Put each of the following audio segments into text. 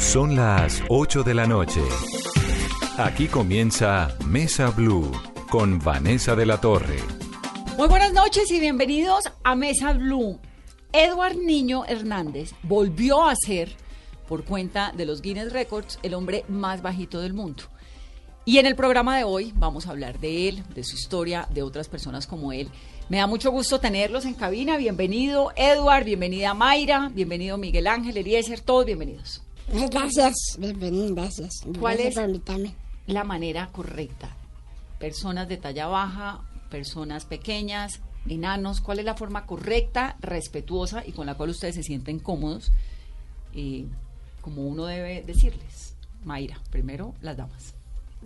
Son las 8 de la noche. Aquí comienza Mesa Blue con Vanessa de la Torre. Muy buenas noches y bienvenidos a Mesa Blue. Edward Niño Hernández volvió a ser, por cuenta de los Guinness Records, el hombre más bajito del mundo. Y en el programa de hoy vamos a hablar de él, de su historia, de otras personas como él. Me da mucho gusto tenerlos en cabina. Bienvenido Edward, bienvenida Mayra, bienvenido Miguel Ángel, Eliezer, todos bienvenidos. Gracias, bienvenido, gracias. ¿Cuál Gracias es? por invitarme. La manera correcta. Personas de talla baja, personas pequeñas, enanos, ¿cuál es la forma correcta, respetuosa y con la cual ustedes se sienten cómodos? Y como uno debe decirles. Mayra, primero las damas.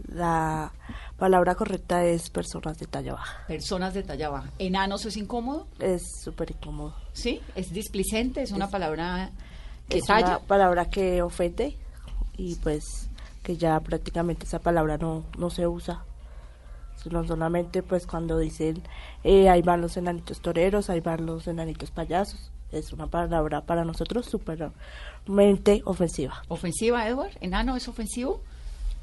La palabra correcta es personas de talla baja. Personas de talla baja. ¿Enanos es incómodo? Es súper incómodo. ¿Sí? ¿Es displicente? ¿Es una palabra que Es talla? una palabra que ofende y pues que ya prácticamente esa palabra no, no se usa. No solamente pues cuando dicen eh, ahí van los enanitos toreros, ahí van los enanitos payasos. Es una palabra para nosotros supermente ofensiva. ¿Ofensiva, Edward? ¿Enano es ofensivo?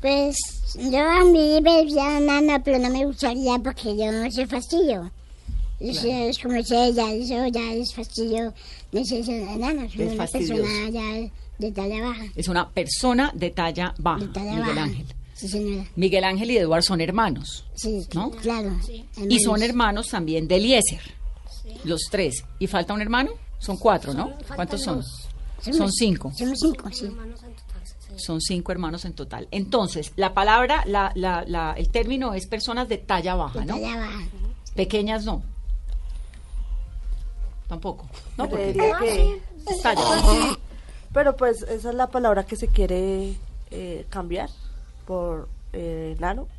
Pues yo a mí me nana, pero no me gustaría porque yo no soy fastidio. Eso es como dice ya, eso ya es fastidio. No es eso, enano, soy Es una persona ya de talla baja. Es una persona de talla baja, De talla Miguel baja. Ángel. Sí, señora. Miguel Ángel y Edward son hermanos. Sí, ¿No? claro. Y son hermanos también de Eliezer. Los tres. ¿Y falta un hermano? Son cuatro, ¿no? ¿Cuántos son? Somos- Son cinco. Somos cinco, sí. Son cinco hermanos en total. Entonces, la palabra, la, la, la, el término es personas de talla baja, De ¿no? talla baja. Pequeñas no. Tampoco. No, porque Creería que-. Pero pues esa es la palabra que se quiere eh, cambiar por eh, enano.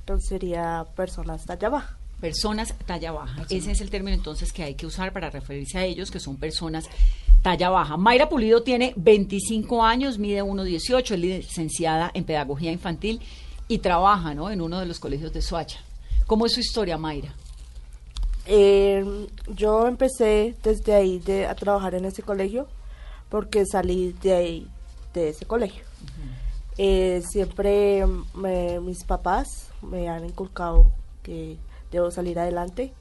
Entonces sería personas talla baja. Personas talla baja. Ese es el término entonces que hay que usar para referirse a ellos, que son personas talla baja. Mayra Pulido tiene 25 años, mide 1,18, es licenciada en Pedagogía Infantil y trabaja ¿no? en uno de los colegios de Soacha. ¿Cómo es su historia, Mayra? Eh, yo empecé desde ahí de, a trabajar en ese colegio porque salí de ahí, de ese colegio. Eh, siempre me- mis papás me han inculcado que debo salir adelante,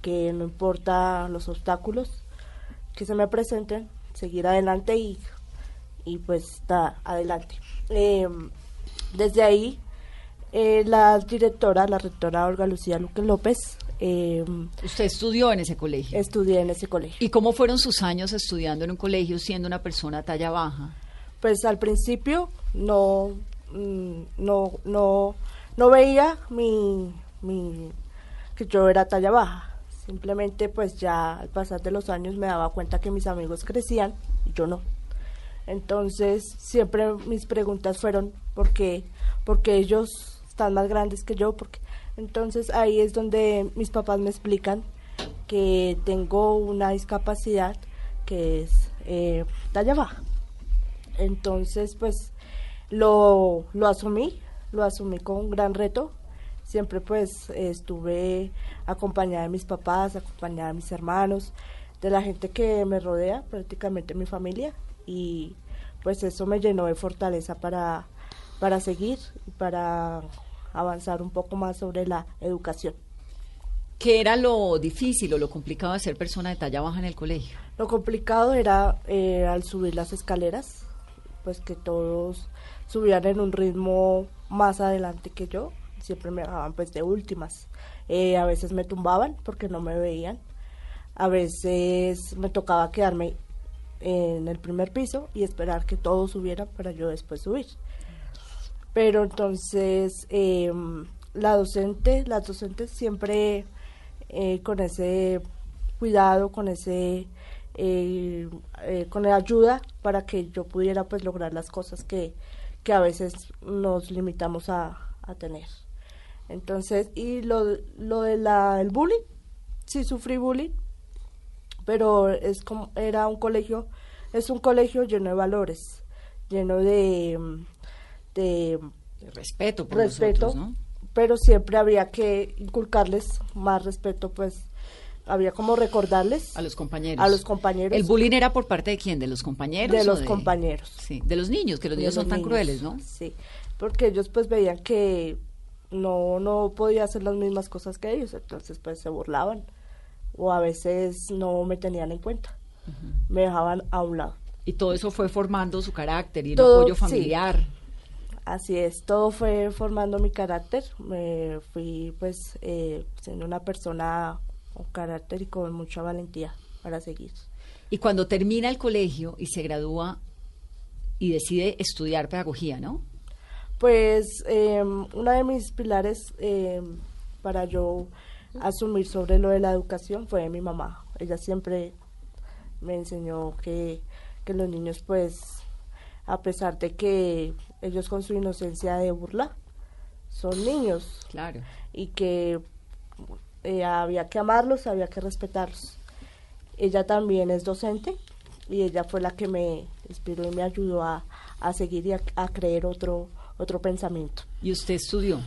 que no importa los obstáculos que se me presenten, seguir adelante y, y pues estar adelante. Eh, desde ahí, eh, la directora, la rectora Olga Lucía Luque López, eh, Usted estudió en ese colegio. estudié en ese colegio. ¿Y cómo fueron sus años estudiando en un colegio siendo una persona talla baja? Pues al principio no, mm, no, no, no veía mi, mi, que yo era talla baja. Simplemente pues ya al pasar de los años me daba cuenta que mis amigos crecían y yo no. Entonces siempre mis preguntas fueron ¿por qué? Porque ellos están más grandes que yo. Porque... Entonces ahí es donde mis papás me explican que tengo una discapacidad que es eh, talla baja. Entonces, pues lo, lo asumí, lo asumí con un gran reto. Siempre pues estuve acompañada de mis papás, acompañada de mis hermanos, de la gente que me rodea, prácticamente mi familia. Y pues eso me llenó de fortaleza para, para seguir para avanzar un poco más sobre la educación. ¿Qué era lo difícil o lo complicado de ser persona de talla baja en el colegio? Lo complicado era eh, al subir las escaleras, pues que todos subían en un ritmo más adelante que yo, siempre me dejaban pues de últimas. Eh, a veces me tumbaban porque no me veían, a veces me tocaba quedarme en el primer piso y esperar que todos subieran para yo después subir. Pero entonces eh, la docente, las docentes siempre eh, con ese cuidado, con ese eh, eh, con ayuda para que yo pudiera pues lograr las cosas que, que a veces nos limitamos a, a tener. Entonces, y lo, lo de la, el bullying, sí sufrí bullying, pero es como, era un colegio, es un colegio lleno de valores, lleno de, de respeto por respeto, nosotros, ¿no? pero siempre había que inculcarles más respeto, pues había como recordarles A los compañeros. a los compañeros ¿El bullying era por parte de quién? ¿De los compañeros? de los compañeros. Sí, de los niños, que los de niños son tan crueles, ¿no? Sí, porque ellos pues veían que no, no podía hacer las mismas cosas que ellos, entonces pues se burlaban o a veces no me tenían en cuenta, me dejaban a un lado. Y todo eso fue formando su carácter y el Todo, apoyo sí. Así es, todo fue formando mi carácter, me fui pues eh, siendo una persona con carácter y con mucha valentía para seguir. Y cuando termina el colegio y se gradúa y decide estudiar pedagogía, ¿no? Pues eh, una de mis pilares eh, para yo asumir sobre lo de la educación fue mi mamá. Ella siempre me enseñó que, que los niños, pues, a pesar de que ellos con su inocencia de burla, son niños Claro. y que eh, había que amarlos, había que respetarlos. Ella también es docente y ella fue la que me inspiró y me ayudó a, a seguir y a, a creer otro, otro pensamiento. ¿Y usted estudió?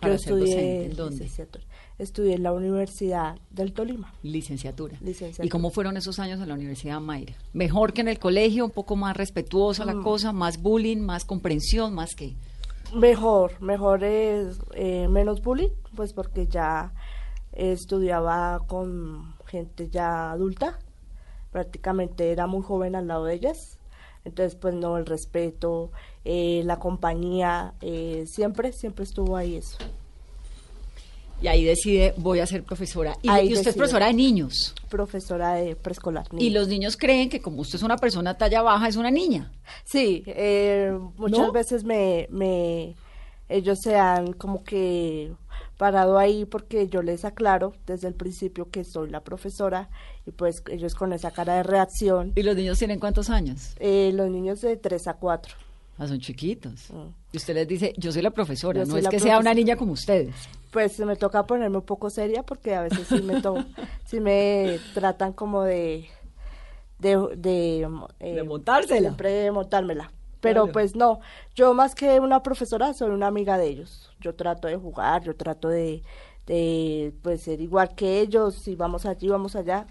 Para Yo ser docente. estudié, ¿En dónde? licenciatura. Estudié en la Universidad del Tolima. Licenciatura. Licenciatura. ¿Y cómo fueron esos años en la Universidad Mayra? ¿Mejor que en el colegio? ¿Un poco más respetuosa Mm. la cosa? ¿Más bullying? ¿Más comprensión? ¿Más qué? Mejor, mejor es eh, menos bullying, pues porque ya estudiaba con gente ya adulta, prácticamente era muy joven al lado de ellas, entonces pues no, el respeto, eh, la compañía, eh, siempre, siempre estuvo ahí eso. Y ahí decide, voy a ser profesora. Y, Ahí y usted es profesora de niños. Profesora de preescolar. Y los niños creen que como usted es una persona talla baja, es una niña. Sí, eh, muchas ¿No? veces me, me, ellos se han como que parado ahí porque yo les aclaro desde el principio que soy la profesora y pues ellos con esa cara de reacción, ¿Y los niños tienen cuántos años? eh, los niños de 3 a 4. Ah, son chiquitos. Mm. Y usted les dice, yo soy la profesora, Yo no es que sea una niña como ustedes. Pues me toca ponerme un poco seria porque a veces sí me, to sí me tratan como de... De, de, eh, De montársela. Siempre de montármela. Pero Claro. pues no, yo más que una profesora soy una amiga de ellos. Yo trato de jugar, yo trato de, de pues ser igual que ellos, si vamos allí, vamos allá.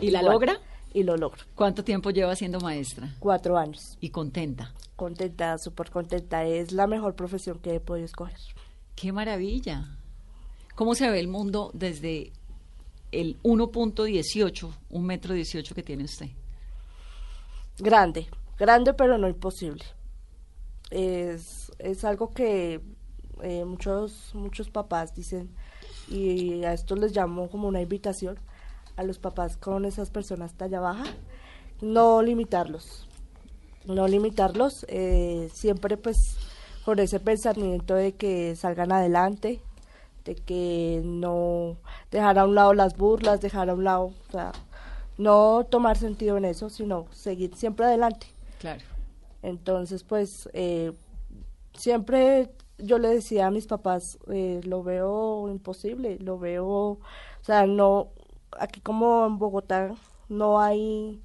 ¿Y la logra? Y lo logro. ¿Cuánto tiempo lleva siendo maestra? Cuatro años. Y contenta. Contenta, súper contenta. Es la mejor profesión que he podido escoger. ¡Qué maravilla! ¿Cómo se ve el mundo desde el 1.18, un metro 18 que tiene usted? Grande, grande pero no imposible. Es, es algo que eh, muchos, muchos papás dicen, y a esto les llamo como una invitación a los papás con esas personas talla baja, no limitarlos, no limitarlos, eh, siempre pues con ese pensamiento de que salgan adelante, de que no dejar a un lado las burlas, dejar a un lado, o sea, no tomar sentido en eso, sino seguir siempre adelante. Claro. Entonces, pues, eh, siempre yo le decía a mis papás, eh, lo veo imposible, lo veo, o sea, no, aquí como en Bogotá no hay,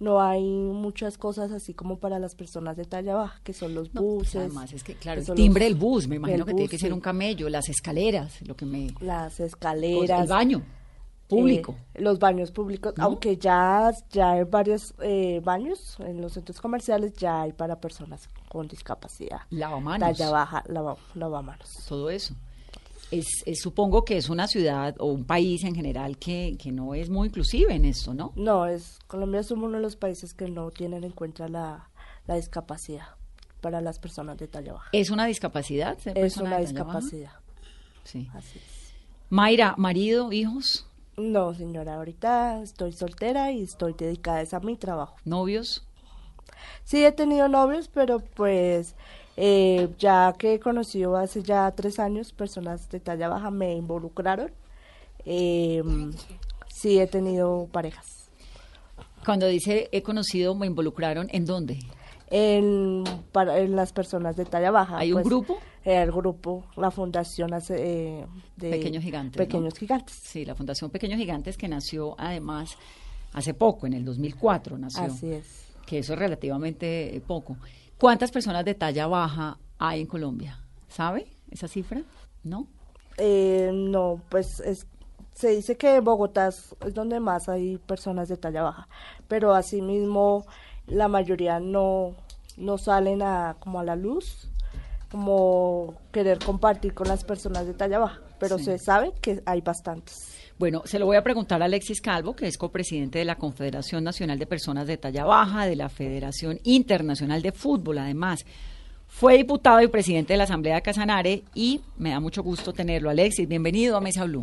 no hay muchas cosas así como para las personas de talla baja, que son los No, pues, buses. además es que, claro, que el timbre del bus, me imagino que tiene que ser un camello, las escaleras, lo que me... Las escaleras. el baño público. Eh, los baños públicos, ¿No? aunque ya, ya hay varios eh, baños en los centros comerciales, ya hay para personas con discapacidad. Lavamanos. Talla baja, lava, lavamanos. todo eso. Es, es- supongo que es una ciudad o un país en general que, que no es muy inclusive en esto, ¿no? No, es Colombia es uno de los países que no tienen en cuenta la, la discapacidad para las personas de talla baja. ¿Es una discapacidad? ser Es una de discapacidad. Sí. Así es. Mayra, marido, hijos, No, señora, ahorita estoy soltera y estoy dedicada a mi trabajo. novios. Sí he tenido novios, pero pues eh, ya que he conocido hace ya tres años personas de talla baja me involucraron. Eh, sí he tenido parejas. Cuando dice he conocido, me involucraron, ¿en dónde? En, para, en las personas de talla baja. ¿Hay un pues, grupo? eh, el grupo, la fundación hace, eh, de Pequeños Gigantes. ¿no? Pequeños Gigantes. Sí, la Fundación Pequeños Gigantes que nació además hace poco, en el 2004 nació. Así es. Que eso es relativamente poco. ¿Cuántas personas de talla baja hay en Colombia? ¿Sabe esa cifra? ¿No? Eh, no, pues es, se dice que Bogotá es, es donde más hay personas de talla baja, pero asimismo la mayoría no, no salen a, como a la luz, como querer compartir con las personas de talla baja, pero Sí. se sabe que hay bastantes. Bueno, se lo voy a preguntar a Alexis Calvo, que es copresidente de la Confederación Nacional de Personas de Talla Baja, de la Federación Internacional de Fútbol, además. Fue diputado y presidente de la Asamblea de Casanare y me da mucho gusto tenerlo. Alexis, bienvenido a Mesa Blue.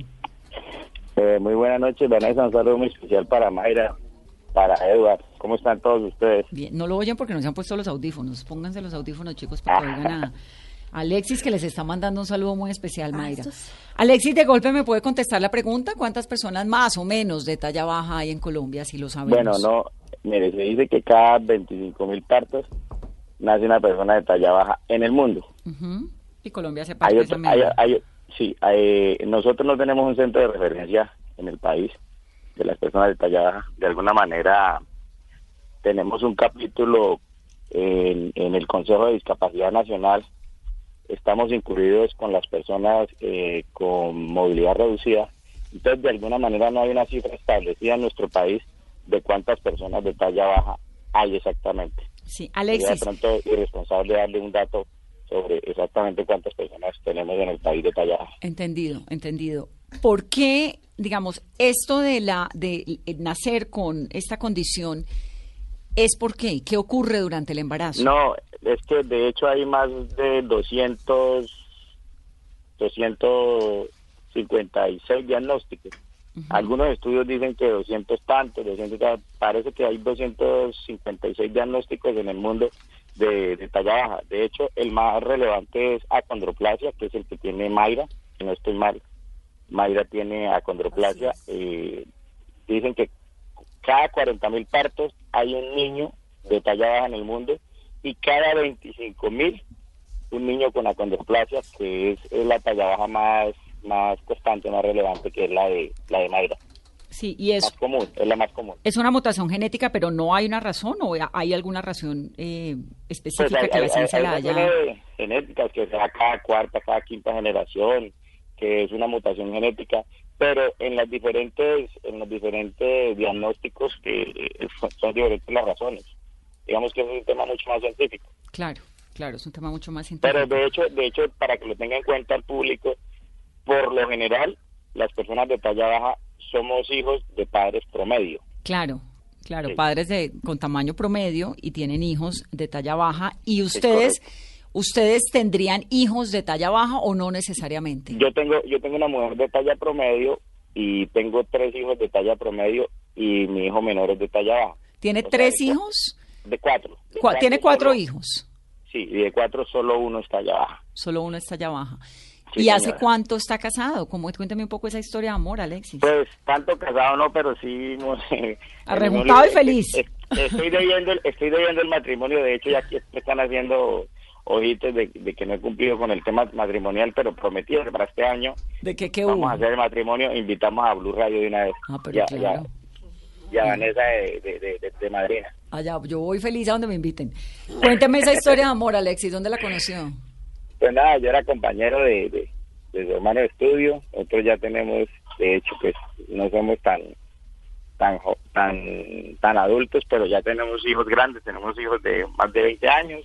Eh, muy buenas noches, Vanessa. Un saludo muy especial para Mayra, para Edward. ¿Cómo están todos ustedes? Bien, no lo oyen porque no se han puesto los audífonos. Pónganse los audífonos, chicos, para que oigan a Alexis, que les está mandando un saludo muy especial, Mayra. estos- Alexis, de golpe, ¿me puede contestar la pregunta? ¿Cuántas personas más o menos de talla baja hay en Colombia, si lo sabemos? Bueno, no, mire, se dice que cada 25 mil partos nace una persona de talla baja en el mundo. Ujú. Y Colombia se Hay parte de otro- hay- hay- sí, hay- nosotros no tenemos un centro de referencia en el país de las personas de talla baja. De alguna manera tenemos un capítulo en, en el Consejo de Discapacidad Nacional. Estamos incluidos con las personas eh, con movilidad reducida. Entonces, de alguna manera no hay una cifra establecida en nuestro país de cuántas personas de talla baja hay exactamente. Sí, Sería de Alexis, pronto irresponsable darle un dato sobre exactamente cuántas personas tenemos en el país de talla baja. entendido, entendido. ¿Por qué, digamos, esto de la de nacer con esta condición es por qué? ¿Qué ocurre durante el embarazo? No, es que de hecho hay más de 200, 256 diagnósticos. Algunos estudios dicen que 200 tantos, 200 ta- parece que hay 256 diagnósticos en el mundo de, de talla baja. De hecho, el más relevante es acondroplasia, que es el que tiene Mayra, si no estoy mal. Mayra tiene acondroplasia. eh, dicen que cada 40 mil partos hay un niño de talla baja en el mundo y cada 25 mil un niño con acondroplasia, que es, es la talla baja más más constante, más relevante, que es la de la de Mayra. Sí, y es, Más común, es la más común. es una mutación genética, pero no hay una razón o hay alguna razón eh, Pues específica hay, que la ciencia la haya... genéticas que sea cada cuarta, cada quinta generación, que es una mutación genética, pero en las diferentes, en los diferentes diagnósticos que eh, son diferentes las razones. Digamos que es un tema mucho más científico. Claro, claro, es un tema mucho más científico. Pero de hecho, de hecho, para que lo tenga en cuenta el público, por lo general, las personas de talla baja somos hijos de padres promedio. Claro, claro, Sí. padres de con tamaño promedio y tienen hijos de talla baja y ustedes ustedes tendrían hijos de talla baja o no necesariamente. Yo tengo, yo tengo una mujer de talla promedio y tengo tres hijos de talla promedio y mi hijo menor es de talla baja. ¿Tiene O tres hijos? De cuatro. De Cua- tiene cuatro solo- hijos. Sí, y de cuatro solo uno es talla baja. Solo uno es talla baja. Sí, ¿Y hace cuánto está casado? ¿Cómo, cuéntame un poco esa historia de amor, Alexis. Pues tanto casado no, pero sí. hemos- Arrejuntado y feliz. Estoy debiendo, estoy debiendo el matrimonio. De hecho, ya aquí me están haciendo ojitos de, de que no he cumplido con el tema matrimonial, pero prometí que para este año ¿De qué, qué vamos hubo? a hacer el matrimonio. Invitamos a Blue Radio de una vez. Ah, pero ya, claro. ya, ya Vanessa de, de, de, de- de madrina. Allá, yo voy feliz a donde me inviten. Cuénteme esa historia de amor, Alexis. ¿Dónde la conoció? Pues nada, yo era compañero de, de, su hermano de estudio. Nosotros ya tenemos, de hecho, pues no somos tan tan tan tan adultos, pero ya tenemos hijos grandes. Tenemos hijos de más de 20 años.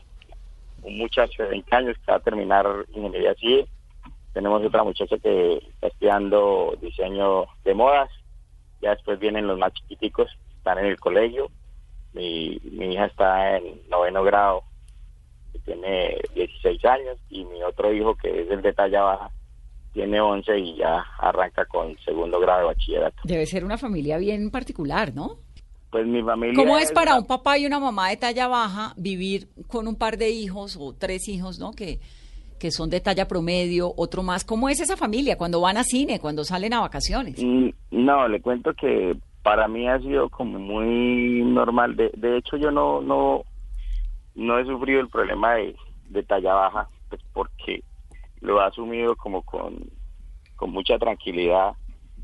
Un muchacho de 20 años que va a terminar ingeniería civil. Tenemos otra muchacha que está estudiando diseño de modas. Ya después vienen los más chiquiticos, están en el colegio. Mi, mi hija está en noveno grado que tiene 16 años y mi otro hijo que es el de talla baja tiene 11 y ya arranca con segundo grado de bachillerato. Debe ser una familia bien particular, ¿no? Pues mi familia ¿Cómo es para un papá y una mamá de talla baja vivir con un par de hijos o tres hijos, ¿no? Que, que son de talla promedio, otro más. ¿Cómo es esa familia cuando van a cine, cuando salen a vacaciones? Mm, No, le cuento que para mí ha sido como muy normal. De, de hecho, yo no, no, no he sufrido el problema de, de talla baja, pues porque lo he asumido como con, con mucha tranquilidad.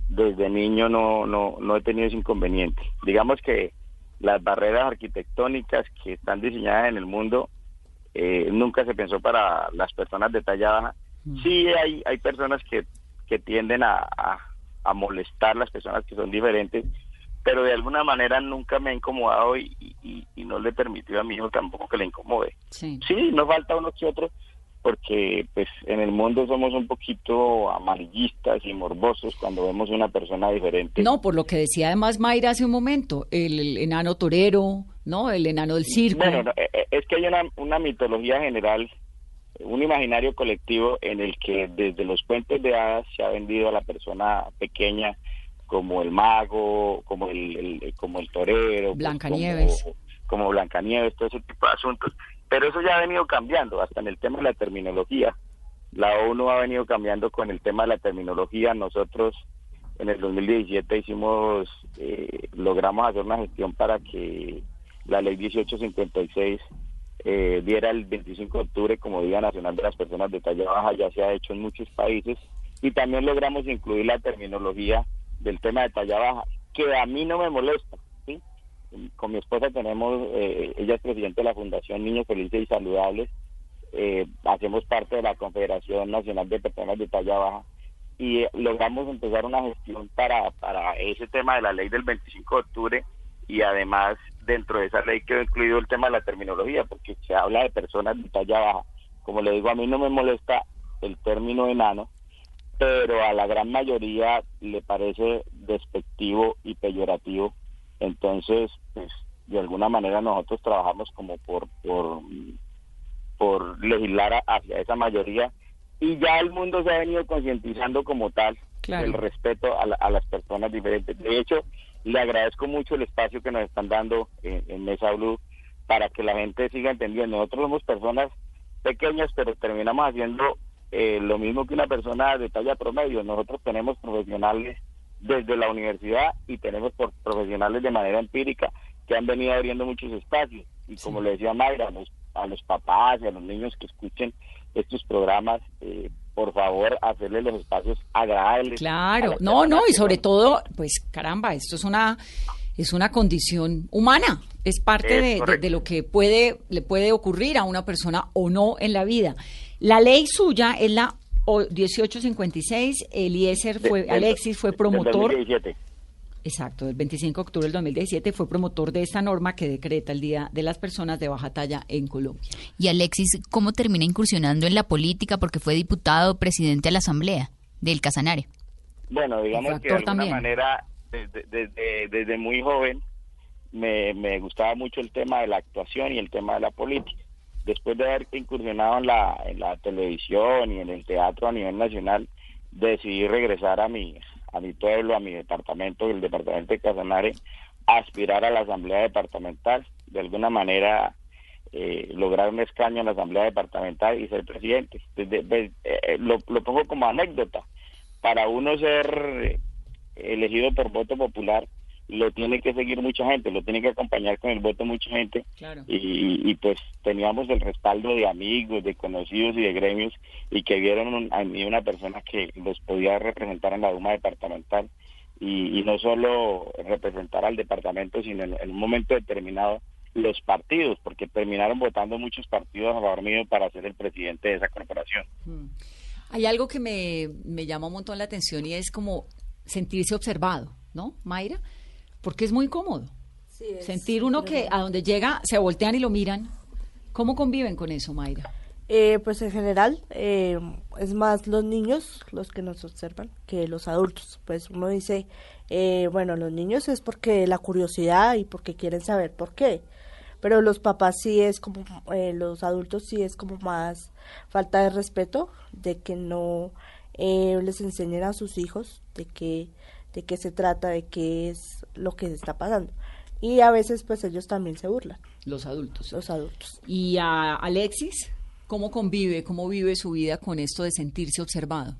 Desde niño no, no, no he tenido ese inconveniente. Digamos que las barreras arquitectónicas que están diseñadas en el mundo eh, nunca se pensó para las personas de talla baja. Sí hay, hay personas que, que tienden a, a, a molestar las personas que son diferentes, pero de alguna manera nunca me ha incomodado y, y, y no le permitió a mi hijo tampoco que le incomode. Sí. Sí, no falta uno que otro, porque pues en el mundo somos un poquito amarillistas y morbosos cuando vemos una persona diferente. No, por lo que decía además Mayra hace un momento, el, el enano torero, ¿no? El enano del circo. Bueno, no, eh, eh, es que hay una, una mitología general, un imaginario colectivo en el que desde los cuentos de hadas se ha vendido a la persona pequeña como el mago, como el, el- como el torero, pues, Blancanieves. como, como Blancanieves, todo ese tipo de asuntos. Pero eso ya ha venido cambiando, hasta en el tema de la terminología. La ONU ha venido cambiando con el tema de la terminología. Nosotros en el 2017 hicimos, eh, logramos hacer una gestión para que la ley 1856 eh, diera el 25 de octubre como Día Nacional de las Personas de Talla Baja, ya se ha hecho en muchos países, y también logramos incluir la terminología del tema de talla baja, que a mí no me molesta. ¿sí? Con mi esposa tenemos, eh, ella es presidente de la Fundación Niños Felices y Saludables, eh, hacemos parte de la Confederación Nacional de Personas de Talla Baja, y eh, logramos empezar una gestión para, para ese tema de la ley del 25 de octubre y además dentro de esa ley quedó incluido el tema de la terminología porque se habla de personas de talla baja. Como le digo, a mí no me molesta el término enano, pero a la gran mayoría le parece despectivo y peyorativo. Entonces, pues de alguna manera nosotros trabajamos como por por, por legislar hacia esa mayoría y ya el mundo se ha venido concientizando como tal Claro. el respeto a, la- a las personas diferentes. De hecho, le agradezco mucho el espacio que nos están dando en, en Mesa Blue para que la gente siga entendiendo. Nosotros somos personas pequeñas, pero terminamos haciendo eh, lo mismo que una persona de talla promedio. Nosotros tenemos profesionales desde la universidad y tenemos por profesionales de manera empírica que han venido abriendo muchos espacios. Y como le decía Mayra, a los, a los papás y a los niños que escuchen estos programas, eh, por favor, hacerles los espacios agradables. Claro, no, no, y sobre todo, pues caramba, esto es una es una condición humana, es parte Es de, de lo que puede le puede ocurrir a una persona o no en la vida. La ley suya es la o- 1856, Eliezer fue del- Alexis fue del promotor 2017. Exacto, el 25 de octubre del 2017 fue promotor de esta norma que decreta el Día de las Personas de Baja Talla en Colombia. Y Alexis, ¿cómo termina incursionando en la política? Porque fue diputado, presidente de la Asamblea del Casanare. Bueno, digamos que de alguna también. manera, desde, desde, desde muy joven, me, me gustaba mucho el tema de la actuación y el tema de la política. Después de haber incursionado en la, televisión y en el teatro a nivel nacional, decidí regresar a mi, a mi pueblo, a mi departamento, el departamento de Casanare, aspirar a la asamblea departamental. De alguna manera, eh, lograr un escaño en la asamblea departamental y ser presidente. De- eh, lo, lo pongo como anécdota. Para uno ser eh, elegido por voto popular, lo tiene que seguir mucha gente, lo tiene que acompañar con el voto mucha gente. Claro. Y, y, pues teníamos el respaldo de amigos, de conocidos y de gremios y que vieron un- a mí una persona que los podía representar en la Duma departamental y, y no solo representar al departamento, sino en, en un momento determinado los partidos, porque terminaron votando muchos partidos a favor mío para ser el presidente de esa corporación. Hay algo que me, me llama un montón la atención y es como sentirse observado, ¿no, Mayra? Porque es muy cómodo. Sentir uno que a donde llega se voltean y lo miran. ¿Cómo conviven con eso, Mayra? Eh, pues en general eh, es más los niños los que nos observan que los adultos. Pues uno dice, eh, bueno, los niños es porque la curiosidad y porque quieren saber por qué. Pero los papás sí es como, eh, los adultos sí es como más falta de respeto, de que no eh, les enseñen a sus hijos de qué, de qué se trata, de qué es lo que está pasando. Y a veces pues ellos también se burlan, Los adultos. los adultos. Y a Alexis, ¿cómo convive, cómo vive su vida con esto de sentirse observado?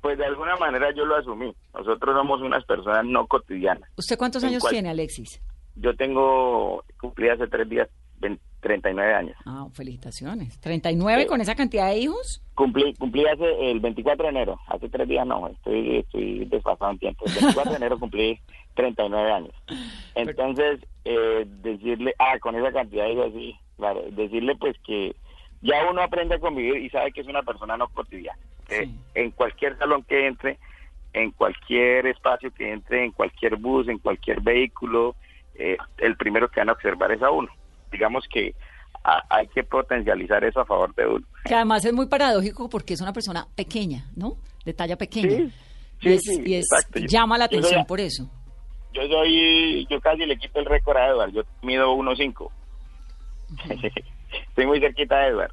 Pues de alguna manera yo lo asumí. Nosotros somos unas personas no cotidianas. ¿Usted cuántos ¿En años tiene, Alexis? Yo tengo, cumplí hace tres días 20 39 años. Ah, felicitaciones. ¿39 Sí. con esa cantidad de hijos? Cumplí, cumplí hace el 24 de enero, hace tres días no, estoy, estoy desfasado en tiempo. El 24 de enero cumplí 39 años. Entonces, eh, decirle, ah, con esa cantidad de hijos, sí, claro, decirle pues que ya uno aprende a convivir y sabe que es una persona no cotidiana. que Sí. En cualquier salón que entre, en cualquier espacio que entre, en cualquier bus, en cualquier vehículo, eh, el primero que van a observar es a uno. Digamos que a- hay que potencializar eso a favor de uno. Que además es muy paradójico porque es una persona pequeña, ¿no? De talla pequeña. Sí, y sí, es- sí, y es- llama la soy- atención por eso. Yo soy, yo casi le quito el récord a Edward, yo mido 1.5. estoy muy cerquita de Edward.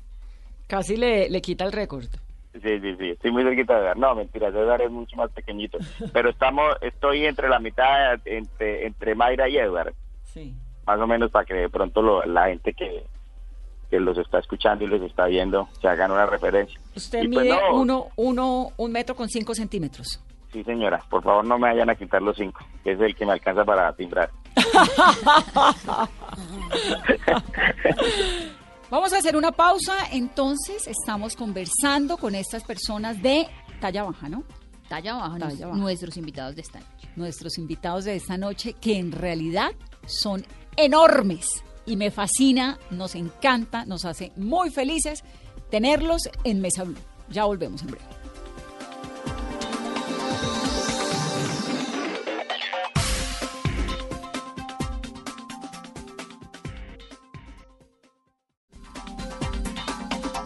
Casi le, le quita el récord. Sí, sí, sí, estoy muy cerquita de Edward. No, mentira, Edward es mucho más pequeñito. Pero estamos, estoy entre la mitad, entre, entre Mayra y Edward, Sí. Más o menos para que de pronto lo- la gente que, que los está escuchando y los está viendo se hagan una referencia. Usted Y pues mide no, uno, uno, un metro con cinco centímetros. Sí, señora, por favor no me vayan a quitar los cinco, que es el que me alcanza para timbrar. Vamos a hacer una pausa, entonces estamos conversando con estas personas de talla baja, ¿no? Talla baja, Talla baja. nuestros invitados de esta noche. Nuestros invitados de esta noche, que en realidad son enormes y me fascina, nos encanta, nos hace muy felices tenerlos en Mesa Blue. Ya volvemos en breve.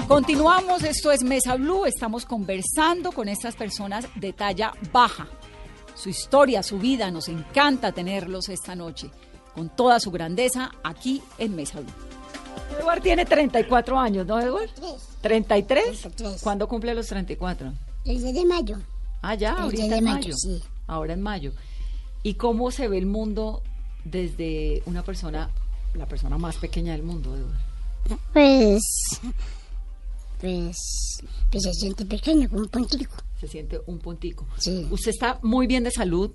Continuamos, esto es Mesa Blue, estamos conversando con estas personas de talla baja. Su historia, su vida, nos encanta tenerlos esta noche, con toda su grandeza, aquí en Mesa Blue. Edward tiene 34 años, ¿no, Edward? Tres. ¿33? 33. ¿Cuándo cumple los 34? El 10 de mayo. Ah, ya, El ahorita 10 de en mayo, mayo. sí. Ahora en mayo. ¿Y cómo se ve el mundo desde una persona, la persona más pequeña del mundo, Edward? Pues. Pues. Pues se siente pequeño, como un puntico. Se siente un puntico. Sí. Usted está muy bien de salud,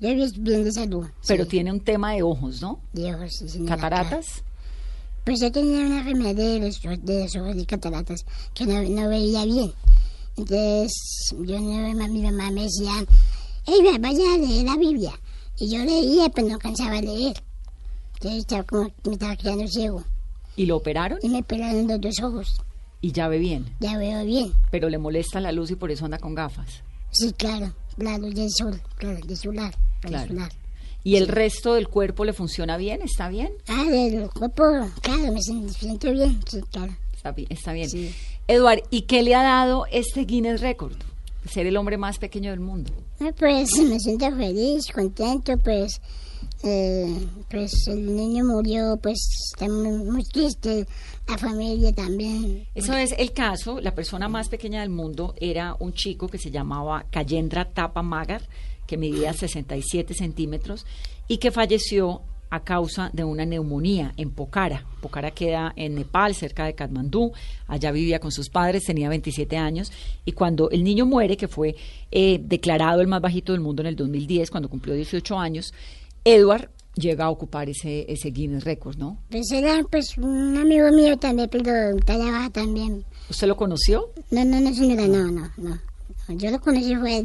bien, bien de salud. pero sí, tiene un tema de ojos, ¿no? de ojos, sí, señora. Cataratas. Pues yo tenía una enfermedad de los, de los ojos y cataratas que no, no veía bien. Entonces, yo no, mi mamá me decía, hey, vaya a leer la Biblia. Y yo leía, pero no cansaba de leer. Entonces estaba como, me estaba quedando ciego. ¿Y lo operaron? Y me pelaron los dos ojos. Y ya ve bien, Ya veo bien. pero le molesta la luz y por eso anda con gafas. Sí, claro, la luz del sol, claro, del solar, del Claro. solar. ¿Y el resto del cuerpo le funciona bien? ¿Está bien? Ah, del cuerpo, claro, me siento, siento bien, sí, claro. Está bien. Está bien. Sí. Eduard, ¿y qué le ha dado este Guinness Record? Ser el hombre más pequeño del mundo. Ah, Pues me siento feliz, contento, pues, eh, pues el niño murió, pues está muy, triste, la familia también. Eso es el caso. La persona más pequeña del mundo era un chico que se llamaba Kayendra Tapa Magar, que medía 67 centímetros y que falleció a causa de una neumonía en Pokhara. Pokhara queda en Nepal, cerca de Katmandú. Allá vivía con sus padres, tenía 27 años. Y cuando el niño muere, que fue eh, declarado el más bajito del mundo en el 2010, cuando cumplió 18 años, Edward llega a ocupar ese, ese Guinness Record, ¿no? Pues era pues un amigo mío también, pero talla baja también. ¿Usted lo conoció? No, no, no, señora, no, no, no. Yo lo conocí fue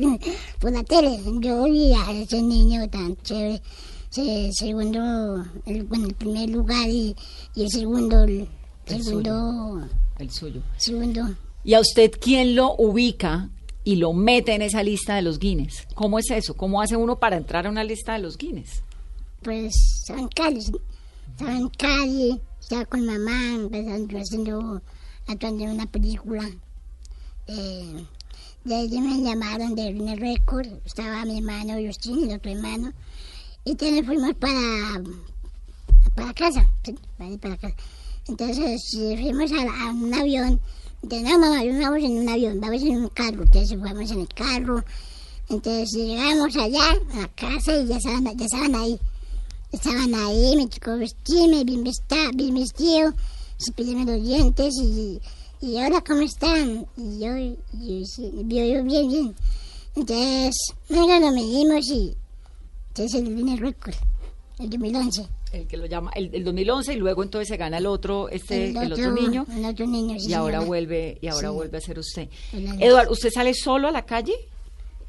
por la tele. Yo vi a ese niño tan chévere. Se, segundo, el, bueno, el primer lugar y, y el segundo, el, El segundo, El suyo. segundo. ¿Y a usted quién lo ubica y lo mete en esa lista de los Guinness? ¿Cómo es eso? ¿Cómo hace uno para entrar a una lista de los Guinness? Pues estaba en Cali, estaba en Cali, estaba con mamá, empezando, haciendo, actuando en una película. Eh, de ahí me llamaron de Guinness Record, estaba mi hermano Justin y el otro hermano, y entonces fuimos para, para casa, para, para casa. Entonces fuimos a, a un avión, entonces no mamá, no vamos en un avión, vamos en un carro, entonces fuimos en el carro, entonces llegamos allá a la casa y ya estaban, ya estaban ahí. Estaban ahí, me tocó vestirme, bien, vesta, bien vestido, cepillarme los dientes y, y ahora cómo están. Y yo, yo, sí, yo, yo bien, bien. Entonces, venga, lo medimos y entonces el viene el récord, el 2011. El que lo llama, el, el 2011 y luego entonces se gana el otro, este, el, otro, niño. El otro niño, sí, y ahora señora. vuelve, y ahora Sí. vuelve a ser usted. Eduardo, ¿usted sale solo a la calle?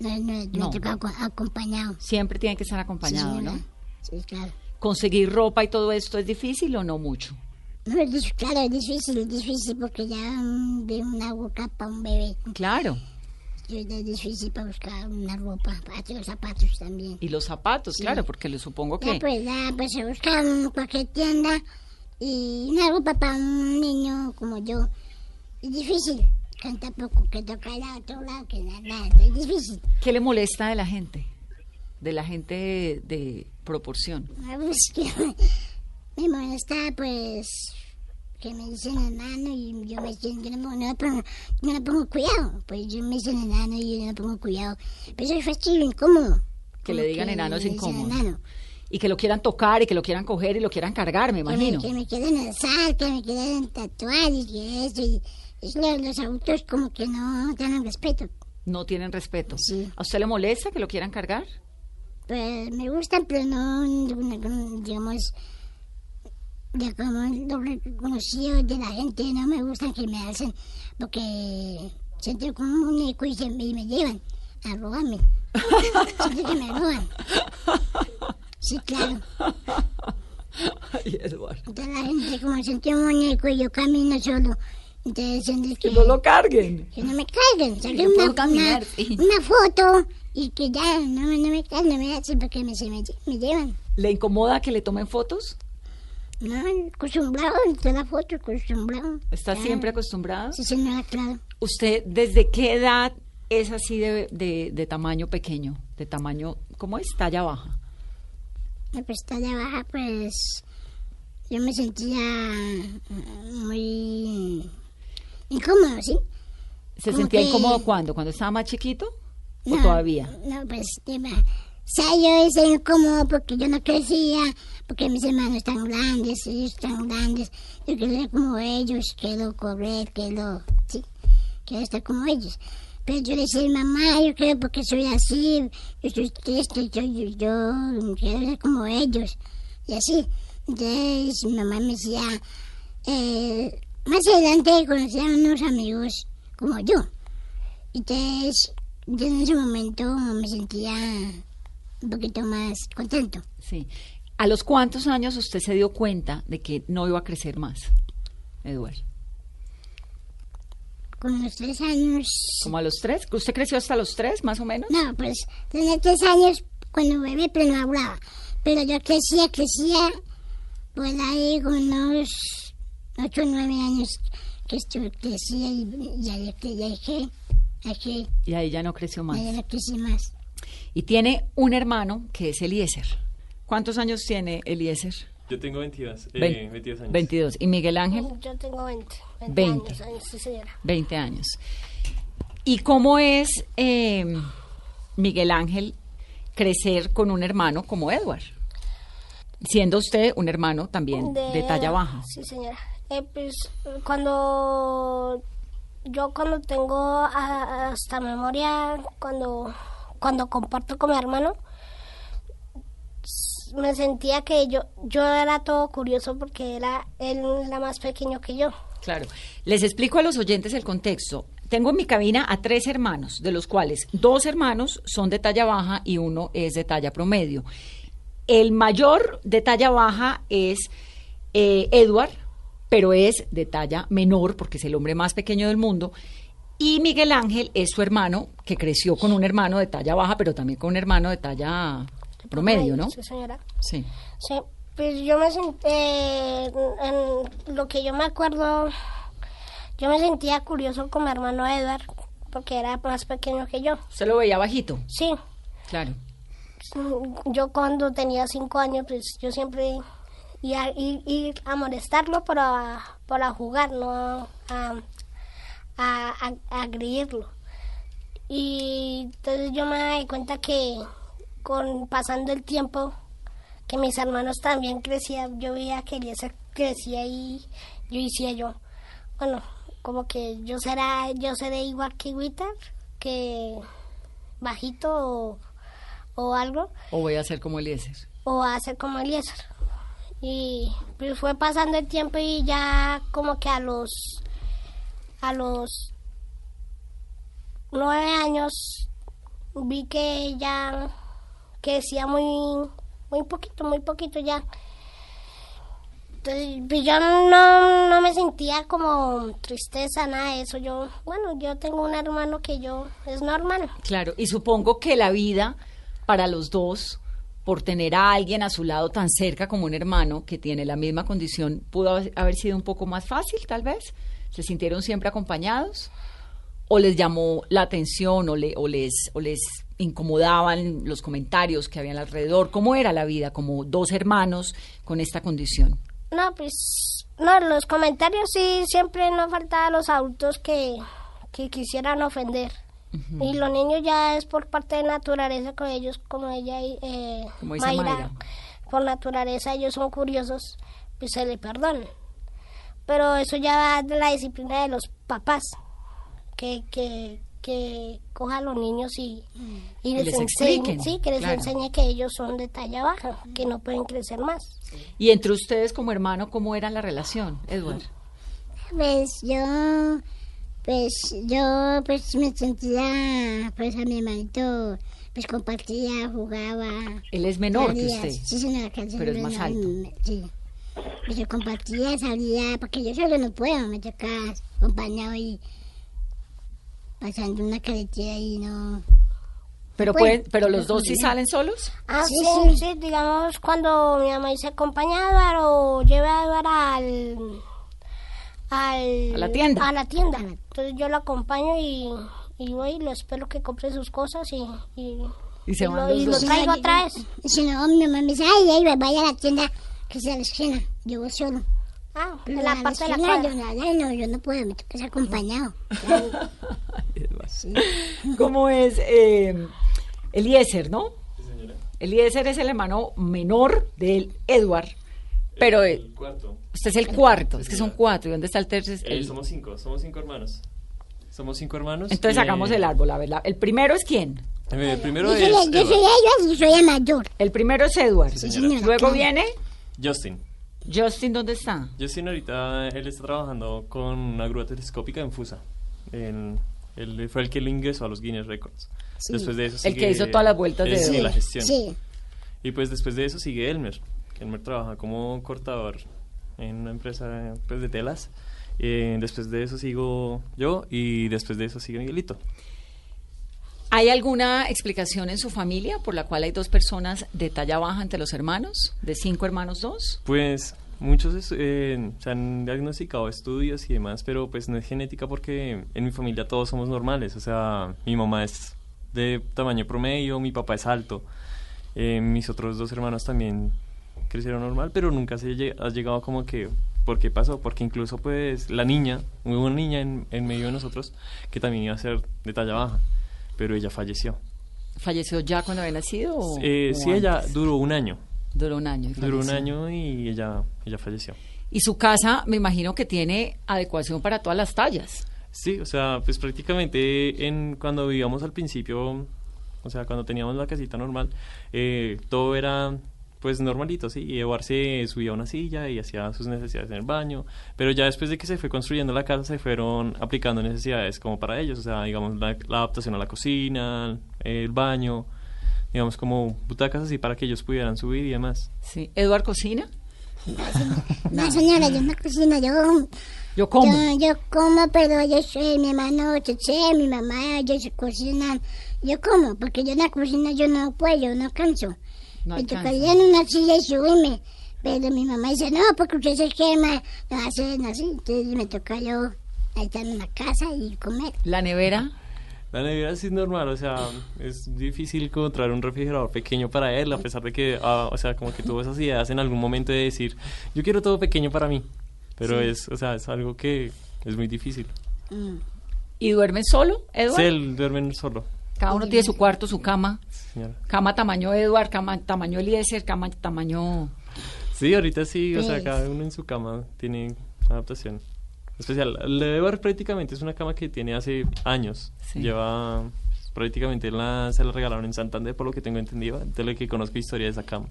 No, no, No. no. toca aco- acompañado. Siempre tiene que estar Sí, acompañado, señora. ¿no? Sí, claro. ¿Conseguir ropa y todo esto es difícil o no mucho? No, es dif- claro, es difícil, es difícil porque ya mm, de una boca para un bebé. Claro. Es difícil para buscar una ropa, para los zapatos también. Y los zapatos, Sí. claro, porque le supongo Ya que... pues, ya pues se busca en cualquier tienda y una ropa para un niño como yo. Es difícil, que tampoco, que toca a otro lado, que nada, es difícil. ¿Qué le molesta de la gente? De la gente de, de proporción. Pues, que me molesta pues que me dicen enano y yo me yo no, no, pongo, no le pongo cuidado, pues yo me dicen enano y yo no le pongo cuidado. Pero es fastidio, incómodo. Que le digan enano es incómodo. enano. Y que lo quieran tocar y que lo quieran coger y lo quieran cargar, me Que me, imagino. que me quieren alzar, que me quieren tatuar y que eso. Y, es lo- los adultos como que no tienen respeto. No tienen respeto. Sí. ¿A usted le molesta que lo quieran cargar? Pues me gustan, pero no, digamos, ya como lo reconocido de la gente, no me gustan que me hacen, porque siento como un eco y, se, y me llevan a robarme. siento que me roban. Sí, claro. Ay, Eduardo. Entonces la gente como siente un muñeco y yo camino solo. Entonces que, Que no lo carguen. que no me carguen. Puedo una, una, una foto y que ya no, me- no me no me hacen porque me, se me, me llevan. ¿Le incomoda que le tomen fotos? No, acostumbrado, toda la foto, acostumbrado. ¿Está siempre acostumbrada? Sí, señora, claro. ¿Usted desde qué edad es así de, de, de tamaño pequeño? De tamaño, ¿cómo es? Talla baja. La pestaña baja, pues yo me sentía muy incómodo, ¿sí? ¿Se Como sentía que- incómodo cuándo? ¿Cuando estaba más chiquito? ¿O No, todavía? No, pues, tema. O sea, yo estaba incómodo porque yo no crecía, porque mis hermanos están grandes, ellos están grandes. Yo quería ser como ellos, quiero correr, quiero, sí, quiero estar como ellos. Pero yo le decía, mamá, yo creo porque soy así, yo soy triste, yo, yo, yo quiero ser como ellos. Y así. Entonces mi mamá me decía, eh, más adelante conocí a unos amigos como yo. Entonces, yo en ese momento me sentía un poquito más contento. Sí. ¿A los cuántos años usted se dio cuenta de que no iba a crecer más, Eduardo? Con los tres años... ¿Como a los tres? ¿Usted creció hasta los tres, más o menos? No, pues tenía tres años cuando bebé, pero no hablaba. Pero yo crecía, crecía, pues ahí con unos ocho o nueve años que estuve, crecía y ya, ya, ya dejé, dejé, Y ahí ya no creció más. ya no crecí más. Y tiene un hermano que es Eliezer. ¿Cuántos años tiene Eliezer? Yo tengo 22, eh, Vein- 22 años. 22. ¿Y Miguel Ángel? Yo tengo 20. 20. años, años, sí, señora. 20 años. ¿Y cómo es eh, Miguel Ángel crecer con un hermano como Edward? Siendo usted un hermano también de, talla baja. Sí, señora. Eh, pues cuando yo cuando tengo a- hasta memoria, cuando, cuando comparto con mi hermano, me sentía que yo, yo era todo curioso porque era él era más pequeño que yo. Claro. Les explico a los oyentes el contexto. Tengo en mi cabina a tres hermanos, de los cuales dos hermanos son de talla baja y uno es de talla promedio. El mayor de talla baja es eh, Edward, pero es de talla menor porque es el hombre más pequeño del mundo. Y Miguel Ángel es su hermano, que creció con un hermano de talla baja, pero también con un hermano de talla promedio, ¿no? Sí, señora. Sí. Sí, pues yo me sentía, en lo que yo me acuerdo, yo me sentía curioso con mi hermano Edward, porque era más pequeño que yo. ¿Usted lo veía bajito? Sí, Claro. yo cuando tenía cinco años, pues yo siempre iba a ir, ir a molestarlo para, para jugar, no a, a, a, agredirlo. Y entonces yo me di cuenta que con pasando el tiempo, que mis hermanos también crecían, yo veía que Eliezer crecía y yo decía yo, bueno, como que yo será, yo seré igual que Witter, que, bajito o, o algo, O voy a hacer como Eliezer. o a ser como Eliezer. Y pues fue pasando el tiempo y ya como que a los a los nueve años vi que ya que decía muy muy poquito, muy poquito ya. Entonces, pues yo no, no me sentía como tristeza, nada de eso. Yo, bueno, yo tengo un hermano que yo es normal. Claro, y supongo que la vida para los dos, por tener a alguien a su lado tan cerca como un hermano que tiene la misma condición, pudo haber- sido un poco más fácil, tal vez. ¿Se sintieron siempre acompañados? ¿O les llamó la atención o les, o les incomodaban los comentarios que habían alrededor? ¿Cómo era la vida como dos hermanos con esta condición? No, pues, no, los comentarios sí, siempre no faltaban los adultos que, que quisieran ofender. Y los niños ya es por parte de naturaleza con ellos, como ella y eh, Como dice Mayra. por naturaleza ellos son curiosos, pues se le perdonan. Pero eso ya va de la disciplina de los papás, que, que, que coja a los niños y, y Que les, les enseñe, sí, que les claro. enseñe que ellos son de talla baja, que no pueden crecer más. Y entre ustedes como hermano, ¿cómo era la relación, Edward? Pues yo, pues yo pues me sentía, pues a mi hermanito, pues compartía, jugaba. Él es menor que usted. Sí, señora, que pero es más alto. mm, Sí. Pues yo compartía, salía, porque yo solo no puedo, me toca acompañado y pasando una carretera y no... Pero, Bueno, pueden, pero los dos sí salen solos. Ah, Sí, sí, sí. sí, digamos cuando mi mamá dice acompaña a Eduardo o lleva a Eduardo al, al... A la tienda. A la tienda. Entonces yo lo acompaño y, y voy y lo espero que compre sus cosas y... y Y se lo, los y lo traigo otra vez. Si no, mi mamá me dice, ay, ay, vaya a la tienda que sea a la esquina. Yo voy solo. Ah, en la parte de la cuadra. Yo, no, yo no puedo, me toca ser acompañado. ¿Cómo es eh, Eliezer, no? Eliezer es el hermano menor de Edward, pero eh, El cuarto. Usted es el cuarto, es que son cuatro. ¿Y dónde está el tercer? Eh, El- somos cinco, somos cinco hermanos. Somos cinco hermanos. Entonces y, hagamos eh, el árbol, a ver. la- El primero es quién? eh, el primero Yo es soy, yo soy Edward. ella y soy el mayor. El primero es Edward. señora. Luego viene Justin. Justin, ¿dónde está? Justin ahorita, él está trabajando con una grúa telescópica en Fusa. En- él fue el que lo ingresó a los Guinness Records. Sí. Después de eso El que sigue- hizo todas las vueltas de sigue dedo. la gestión. Sí. Y pues después de eso sigue Elmer. que Elmer trabaja como cortador en una empresa pues, de telas. Eh, después de eso sigo yo y después de eso sigue Miguelito. ¿Hay alguna explicación en su familia por la cual hay dos personas de talla baja entre los hermanos? ¿De cinco hermanos, dos? Pues muchos eh, se han diagnosticado estudios y demás, pero pues no es genética porque en mi familia todos somos normales. O sea, mi mamá es de tamaño promedio, mi papá es alto. Eh, mis otros dos hermanos también crecieron normal, pero nunca se lle- ha llegado como que, ¿por qué pasó? Porque incluso pues la niña, hubo una niña en, en medio de nosotros que también iba a ser de talla baja, pero ella falleció. ¿Falleció ya cuando había nacido? o- Eh, o sí, ella duró un año. Duró un año. y Duró un año y ella, ella falleció. Y su casa, me imagino que tiene adecuación para todas las tallas. Sí, o sea, pues prácticamente en cuando vivíamos al principio, o sea, cuando teníamos la casita normal, eh, todo era pues normalito, sí, y Eduard se subía a una silla y hacía sus necesidades en el baño, pero ya después de que se fue construyendo la casa se fueron aplicando necesidades como para ellos, o sea, digamos la, la adaptación a la cocina, el baño, digamos como butacas así para que ellos pudieran subir y demás. Sí. ¿Eduard cocina? No, señora, yo no cocino, yo... Yo como. Yo, yo como, pero yo soy mi hermano Cheche, mi mamá, ellos cocinan. Yo como, porque yo en la cocina yo no puedo, yo no canso. No me alcanza. tocaría en una silla y subirme. Pero mi mamá dice, no, porque usted se quema, no hacen así. Entonces me toca yo estar en la casa y comer. ¿La nevera? La nevera sí es normal, o sea, es difícil encontrar un refrigerador pequeño para él, a pesar de que, ah, o sea, como que tuvo esas ideas en algún momento de decir, yo quiero todo pequeño para mí, pero es, o sea, es algo que es muy difícil. ¿Y duermen solo, Eduard? Sí, él duerme solo, Cada uno tiene su cuarto, su cama. Señora. Cama tamaño Eduard, cama tamaño Eliezer, cama tamaño... Sí, ahorita sí, o sea, cada uno en su cama tiene adaptación especial. La de Edward prácticamente es una cama que tiene hace años, Sí. lleva prácticamente la, se la regalaron en Santander, por lo que tengo entendido, de lo que conozco historia de esa cama.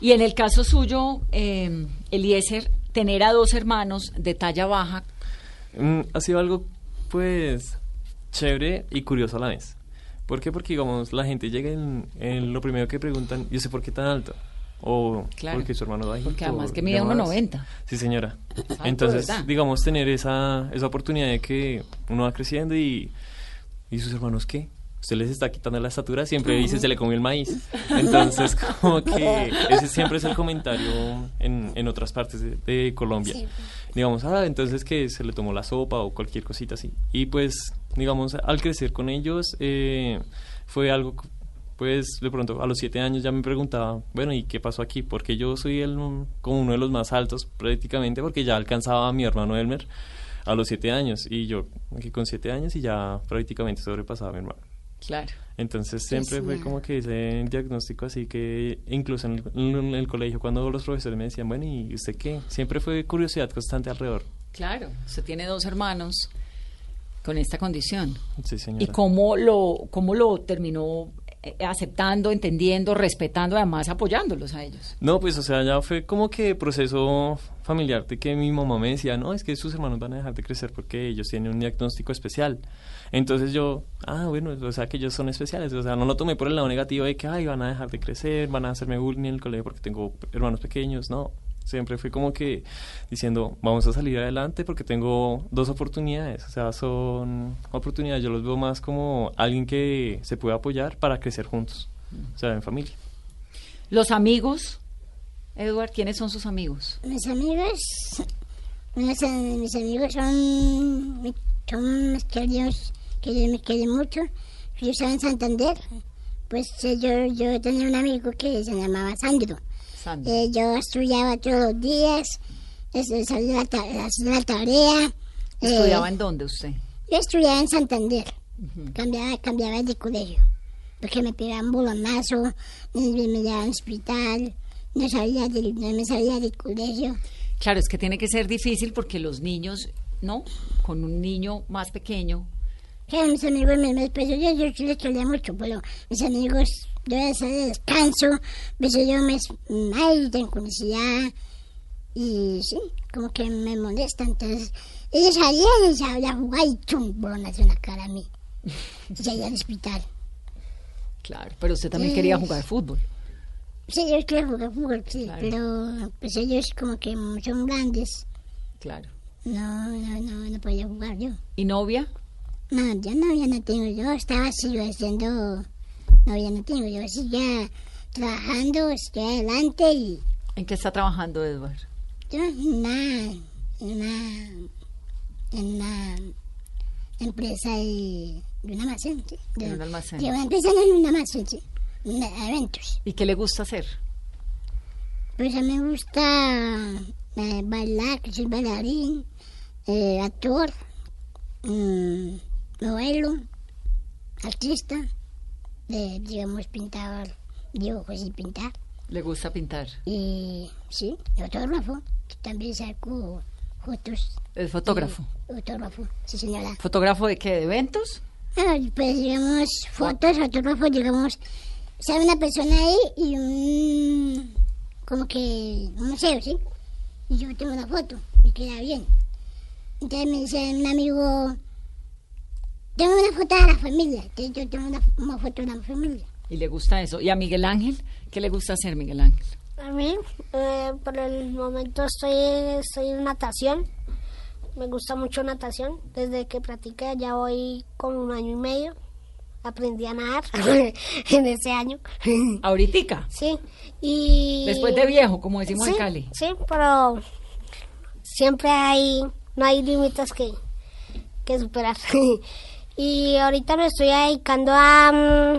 Y en el caso suyo, eh, Eliezer, tener a dos hermanos de talla baja, Mm, ha sido algo, pues, chévere y curioso a la vez. ¿Por qué? Porque, digamos, la gente llega en, en lo primero que preguntan, yo sé por qué tan alto. O Claro. porque su hermano bajito. Porque además que mide demás. 1,90. Sí, señora. Entonces, ¿verdad? digamos, tener esa, esa oportunidad de que uno va creciendo y, ¿y sus hermanos qué? Usted les está quitando la estatura, siempre dice se le comió el maíz. Entonces, como que ese siempre es el comentario en, en otras partes de, de Colombia. Digamos, ah, entonces que se le tomó la sopa o cualquier cosita así. Y pues, digamos, al crecer con ellos, eh, fue algo, pues, de pronto, a los siete años ya me preguntaba, bueno, ¿y qué pasó aquí? Porque yo soy el, como uno de los más altos prácticamente, porque ya alcanzaba a mi hermano Elmer a los siete años. Y yo, aquí con siete años y ya prácticamente sobrepasaba a mi hermano. Claro. Entonces siempre fue como que ese diagnóstico así que incluso en el, en el colegio cuando los profesores me decían, bueno, ¿y usted qué? Siempre fue curiosidad constante alrededor. Claro, usted tiene dos hermanos con esta condición. Sí, señora. ¿Y cómo lo, cómo lo terminó aceptando, entendiendo, respetando, además apoyándolos a ellos? No, pues o sea, ya fue como que proceso familiar de que mi mamá me decía, no, es que sus hermanos van a dejar de crecer porque ellos tienen un diagnóstico especial. Entonces yo, ah, bueno, o sea que ellos son especiales, o sea, no lo tomé por el lado negativo de que, ay, van a dejar de crecer, van a hacerme bullying en el colegio porque tengo hermanos pequeños, no. Siempre fui como que diciendo, vamos a salir adelante porque tengo dos oportunidades, o sea, son oportunidades, yo los veo más como alguien que se puede apoyar para crecer juntos, o sea, en familia. Los amigos, Edward, ¿quiénes son sus amigos? Mis amigos, mis, mis amigos son, mi- son mis queridos, que yo me quieren mucho. Yo estaba en Santander, pues yo, yo tenía un amigo que se llamaba Sandro. Eh, yo estudiaba todos los días, salía hacía la tarea. eh, ¿Estudiaba en dónde usted? Yo estudiaba en Santander, cambiaba, cambiaba de colegio, porque me pegaban bolonazo, me, me llevaban al hospital, no, salía del, no me salía del colegio. Claro, es que tiene que ser difícil porque los niños, ¿no? Con un niño más pequeño, Claro, mis amigos me, me pues, yo, yo les quería mucho, pero mis amigos, yo a veces de descanso, veces yo me, ay, tengo curiosidad, y sí, como que me molesta, entonces, ellos salían y a jugar y chum, bolonazo en la cara a mí, y salía al hospital. claro, pero usted también quería jugar fútbol. Sí, yo quiero jugar fútbol, sí, Claro. pero pues ellos como que son grandes. Claro. No, no, no, no podía jugar yo. ¿Y novia? No, yo no, ya no tengo. Yo estaba así haciendo... No, ya no tengo. Yo seguía trabajando, estoy adelante y ¿En qué está trabajando Edward? yo en una... En una... Empresa de, de un almacén, sí. De, un almacén. De una empresa no, en un almacén, sí. De eventos. ¿Y qué le gusta hacer? Pues a mí me gusta eh, bailar, que soy bailarín, eh, actor, mm, modelo, artista, eh, digamos pintar dibujos y pintar. Le gusta pintar. Y sí, fotógrafo, que también saco fotos. Es fotógrafo. Fotógrafo, sí señora. ¿Fotógrafo de qué? ¿De eventos? Ah, pues digamos, fotos, fotógrafo, digamos, sale una persona ahí y un, como que, un museo, ¿sí? Y yo tengo una foto y queda bien. Entonces me dice un amigo, tengo una foto de la familia, yo tengo una, una foto de la familia. Y le gusta eso. ¿Y a Miguel Ángel? ¿Qué le gusta hacer, Miguel Ángel? A mí, eh, por el momento estoy, estoy en natación. Me gusta mucho natación. Desde que practiqué ya voy con un año y medio. Aprendí a nadar en ese año. ¿Ahoritica? Sí. Y... Después de viejo, como decimos sí, en Cali. Sí, pero siempre hay, no hay límites que, que superar. y ahorita me estoy dedicando a, mm,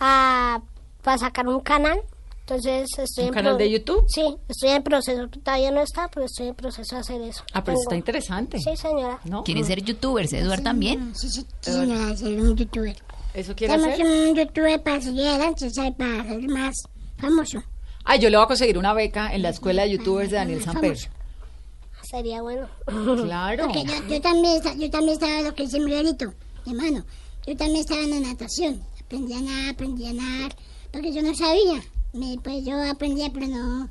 a, para sacar un canal. Entonces estoy ¿Un en canal de YouTube? Sí, estoy en proceso. Todavía no está, pero estoy en proceso de hacer eso. Ah, pero Tengo- está interesante. Sí, señora. ¿No? ¿Quiere ser youtubers, Eduard también? Sí, sí, sí señora, ser un youtuber. ¿Eso quiere Estamos hacer? un youtuber para seguir adelante, para ser más famoso. Ah, yo le voy a conseguir una beca en la escuela de youtubers de Daniel Samper. Sería bueno. Claro. Porque yo, yo también yo también estaba lo que dice Miguelito, mi hermano. yo también estaba en la natación. Aprendí a nadar, aprendí a nadar, porque yo no sabía. Me, pues yo aprendía, pero no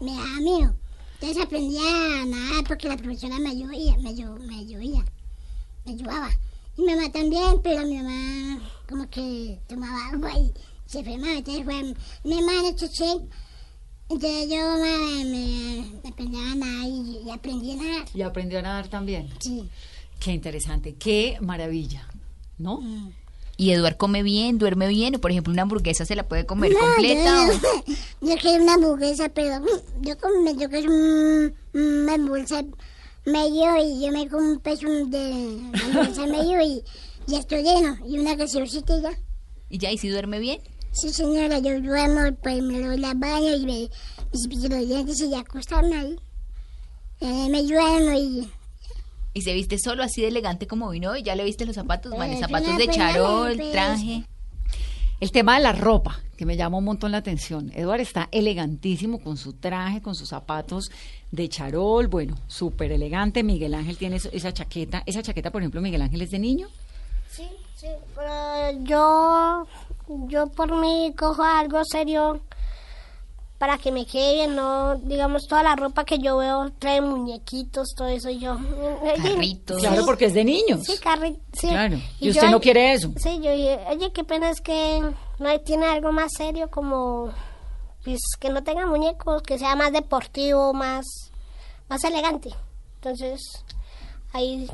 me daba miedo. Entonces aprendí a nadar porque la profesora me ayudía, me, ayu- me ayudía, me ayudaba. Y mi mamá también, pero mi mamá como que tomaba agua y se enfermaba. Entonces fue mi hermana Cheche. Entonces yo me, me, me aprendí a nadar y, y aprendí a nadar. Y aprendió a nadar también. Sí. Qué interesante, qué maravilla, ¿no? ¿Y Eduard come bien, duerme bien? O por ejemplo, una hamburguesa se la puede comer No, completa. Yo, o- yo quiero una hamburguesa, pero mm, yo como yo quiero un- una hamburguesa medio y yo me como un peso de hamburguesa medio y ya estoy lleno. Y una gaseosita y ya. ¿Y ya? ¿Y si duerme bien? Sí, señora, yo duermo, pues me doy la baño y me, me los dientes y ya acostarme ahí. Eh, me duermo y... ¿Y se viste solo así de elegante como vino hoy? ¿Ya le viste los zapatos, Vale? Eh, Zapatos de pues, charol, pues. traje. El tema de la ropa, que me llama un montón la atención. Eduard está elegantísimo con su traje, con sus zapatos de charol, bueno, súper elegante. Miguel Ángel tiene esa chaqueta. Esa chaqueta, por ejemplo, Miguel Ángel es de niño. Sí, sí, pero yo, yo por mí cojo algo serio para que me quede bien, no, digamos, toda la ropa que yo veo trae muñequitos, todo eso, y yo... Carritos. Claro, porque es de niños. Sí, carri sí. Claro. Y usted no quiere eso. Sí, yo dije, oye, qué pena es que no tiene algo más serio como, pues, que no tenga muñecos, que sea más deportivo, más, más elegante. Entonces, ahí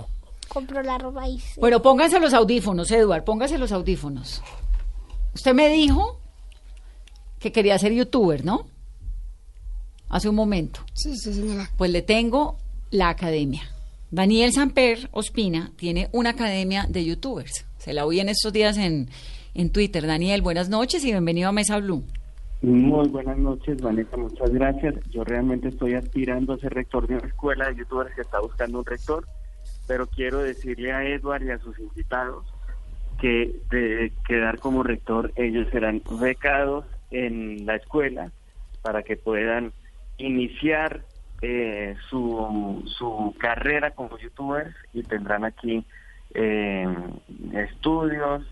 compro la ropa ahí. sí. Bueno, pónganse los audífonos, Eduard, póngase los audífonos. Usted me dijo que quería ser youtuber, ¿no? Hace un momento. Sí, sí, señora. Pues le tengo la academia. Daniel Samper Ospina tiene una academia de youtubers. Se la oí en estos días en, en Twitter. Daniel, buenas noches y bienvenido a Mesa Blue. Muy buenas noches, Vanessa, muchas gracias. Yo realmente estoy aspirando a ser rector de una escuela de youtubers que está buscando un rector, pero quiero decirle a Edward y a sus invitados que de quedar como rector ellos serán becados en la escuela para que puedan iniciar eh, su, su carrera como youtubers y tendrán aquí eh, estudios,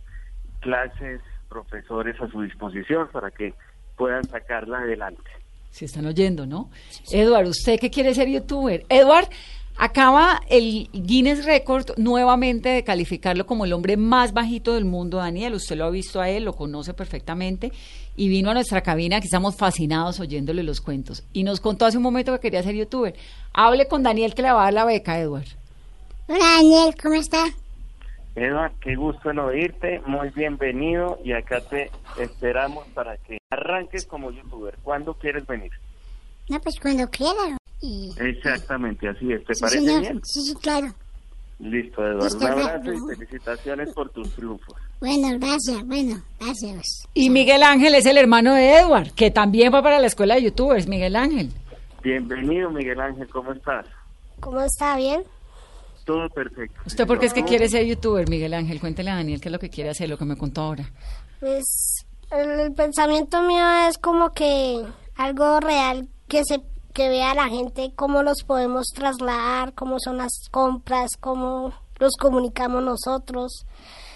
clases, profesores a su disposición para que puedan sacarla adelante. Si están oyendo, ¿no? Eduard, ¿usted qué quiere ser youtuber? Eduard, acaba el Guinness Record nuevamente de calificarlo como el hombre más bajito del mundo, Daniel. Usted lo ha visto a él, lo conoce perfectamente y vino a nuestra cabina, que estamos fascinados oyéndole los cuentos. Y nos contó hace un momento que quería ser youtuber. Hable con Daniel que le va a dar la beca, Eduard. Hola, Daniel, ¿cómo está? Edward, qué gusto en oírte, muy bienvenido y acá te esperamos para que arranques como youtuber. ¿Cuándo quieres venir? No, pues cuando quiera. Y... Exactamente, así es. ¿Te Sí, parece señor. bien? Sí, sí, claro. Listo, Eduardo. Listo, Un abrazo y felicitaciones por tus triunfos. Bueno, gracias, bueno, gracias. Y Miguel Ángel es el hermano de Eduard, que también va para la escuela de youtubers, Miguel Ángel. Bienvenido, Miguel Ángel, ¿cómo estás? ¿Cómo está? ¿Bien? Todo perfecto. ¿Usted por qué es que quiere ser youtuber, Miguel Ángel? Cuéntele a Daniel qué es lo que quiere hacer, lo que me contó ahora. Pues el, el pensamiento mío es como que algo real que se que vea la gente cómo los podemos trasladar, cómo son las compras, cómo los comunicamos nosotros.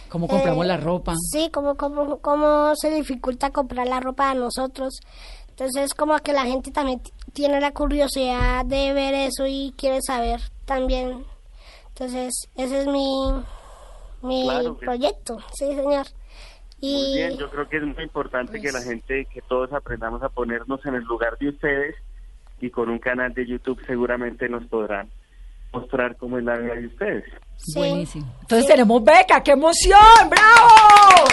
¿Cómo compramos Eh, la ropa? Sí, cómo, cómo, cómo se dificulta comprar la ropa a nosotros. Entonces, como que la gente también tiene la curiosidad de ver eso y quiere saber también. Entonces, ese es mi, mi Claro que sí. proyecto, sí, señor. Y Muy bien, yo creo que es muy importante que la gente, que todos aprendamos a ponernos en el lugar de ustedes y con un canal de YouTube seguramente nos podrán mostrar cómo es la vida de ustedes. Buenísimo. Entonces tenemos beca, ¡qué emoción! ¡Bravo!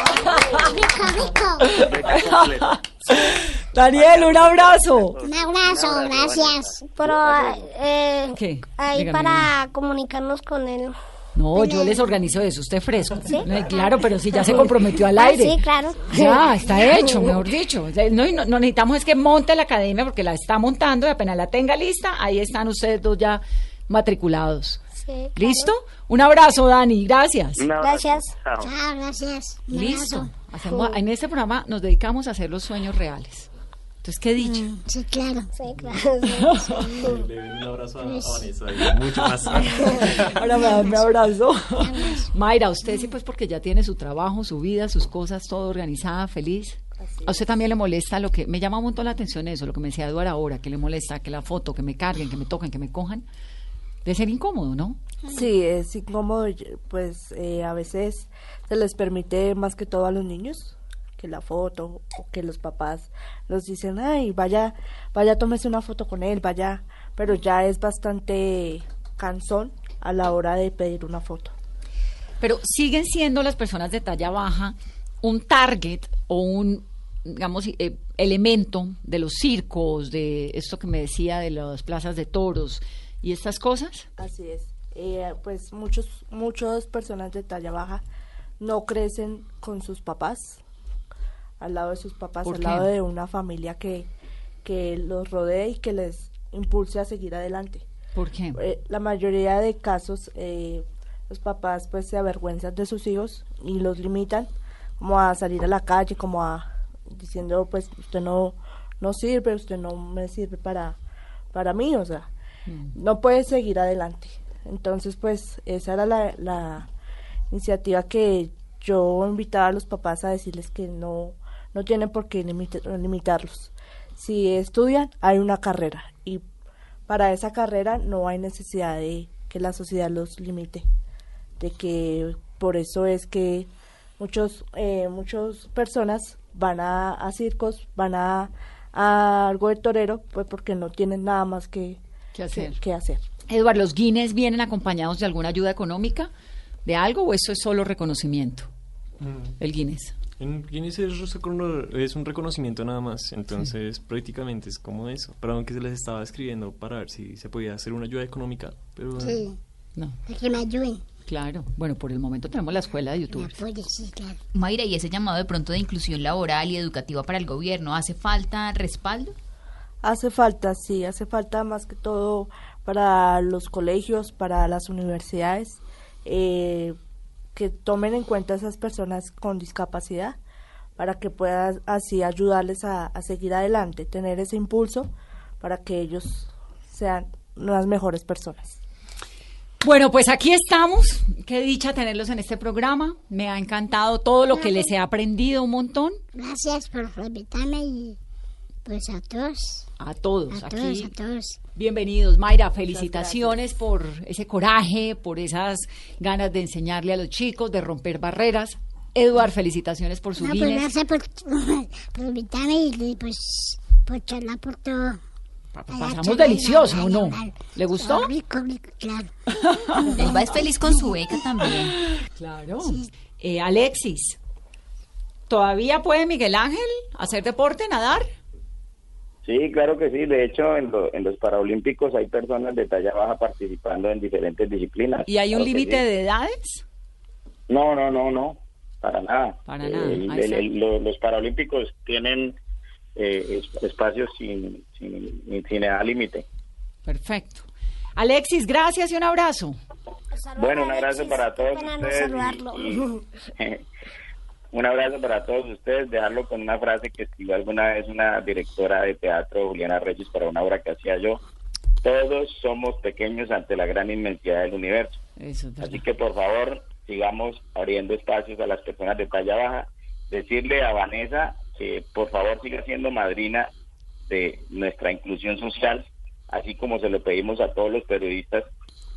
Rico, rico. Daniel, un abrazo. Un abrazo, gracias. Pero eh, ¿Qué? ahí Dígame, para comunicarnos con él. No, yo les organizo eso, usted fresco. ¿Sí? No, Claro, pero si ya se comprometió al Ah, aire. sí, claro. Ya, está hecho, mejor dicho. No, y no, no necesitamos es que monte la academia porque la está montando y apenas la tenga lista, ahí están ustedes dos ya matriculados. Sí, claro. ¿Listo? Un abrazo, Dani, gracias. Gracias. Chao. Gracias. Listo. Hacemos, en este programa nos dedicamos a hacer los sueños reales. Entonces, ¿qué dicha? Mm, sí, claro. Sí, claro. Le doy un abrazo a, Pues- Vanessa mucho más. Ahora me da un abrazo. Mayra, usted sí, pues porque ya tiene su trabajo, su vida, sus cosas, todo organizada, feliz. ¿A usted también le molesta lo que... Me llama un montón la atención eso, lo que me decía Eduardo ahora, que le molesta, que la foto, que me carguen, que me toquen, que me cojan. Debe ser incómodo, ¿no? Sí, es incómodo, pues eh, a veces se les permite más que todo a los niños que la foto o que los papás los dicen, ay, vaya, vaya, tómese una foto con él, vaya, pero ya es bastante cansón a la hora de pedir una foto. Pero siguen siendo las personas de talla baja un target o un, digamos, eh, elemento de los circos, de esto que me decía de las plazas de toros y estas cosas. Así es. Eh, pues muchos, muchas personas de talla baja no crecen con sus papás, al lado de sus papás, ¿Por al qué? lado de una familia que, que los rodee y que les impulse a seguir adelante. ¿Por qué? Eh, la mayoría de casos, eh, los papás pues se avergüenzan de sus hijos y los limitan como a salir a la calle, como a diciendo pues usted no, no sirve, usted no me sirve para, para mí, o sea, no puede seguir adelante. Entonces, pues, esa era la, la iniciativa que yo invitaba a los papás a decirles que no, no tienen por qué limita- limitarlos. Si estudian, hay una carrera y para esa carrera no hay necesidad de que la sociedad los limite. De que por eso es que muchos, eh, muchas personas van a, a circos, van a, a algo de torero, pues porque no tienen nada más que, ¿Qué hacer? que- que hacer. Eduardo, ¿los Guinness vienen acompañados de alguna ayuda económica? ¿De algo o eso es solo reconocimiento? El Guinness. En Guinness es, un reconocimiento nada más, entonces prácticamente es como eso. Pero aunque se les estaba escribiendo para ver si se podía hacer una ayuda económica, pero Sí, No, para que me ayuden. claro. Bueno, por el momento tenemos la escuela de YouTube. sí, claro. Mayra, y ese llamado de pronto de inclusión laboral y educativa para el gobierno, ¿hace falta respaldo? Hace falta, sí, hace falta más que todo para los colegios, para las universidades, eh, que tomen en cuenta a esas personas con discapacidad para que puedan así ayudarles a, a seguir adelante, tener ese impulso para que ellos sean las mejores personas. Bueno, pues aquí estamos. Qué dicha tenerlos en este programa. Me ha encantado todo lo que les he aprendido un montón. Gracias por invitarme y pues a todos. A todos A aquí. todos, a todos. Bienvenidos, Mayra. Felicitaciones por ese coraje, por esas ganas de enseñarle a los chicos, de romper barreras. Eduard, felicitaciones por su No, pues gracias por, por invitarme y pues por charlar por todo. Pasamos delicioso, ¿o no? ¿Le gustó? Claro. Elba es feliz con su beca también. Claro. Eh, Alexis, ¿todavía puede Miguel Ángel hacer deporte, nadar? Sí, claro que sí. De hecho, en, lo- en los Paralímpicos hay personas de talla baja participando en diferentes disciplinas. ¿Y hay un Claro límite sí. de edades? No, no, no, no. Para nada. Para nada, el- el- lo- los Paralímpicos tienen eh, es- espacios sin, sin, sin edad límite. Perfecto. Alexis, gracias y un abrazo. Bueno, un abrazo para todos pena no ustedes. y- saludarlo. y- un abrazo para todos ustedes. Dejarlo con una frase que escribió alguna vez una directora de teatro, Juliana Reyes, para una obra que hacía yo. Todos somos pequeños ante la gran inmensidad del universo. Eso. Así que por favor sigamos abriendo espacios a las personas de talla baja. Decirle a Vanessa que por favor siga siendo madrina de nuestra inclusión social, así como se lo pedimos a todos los periodistas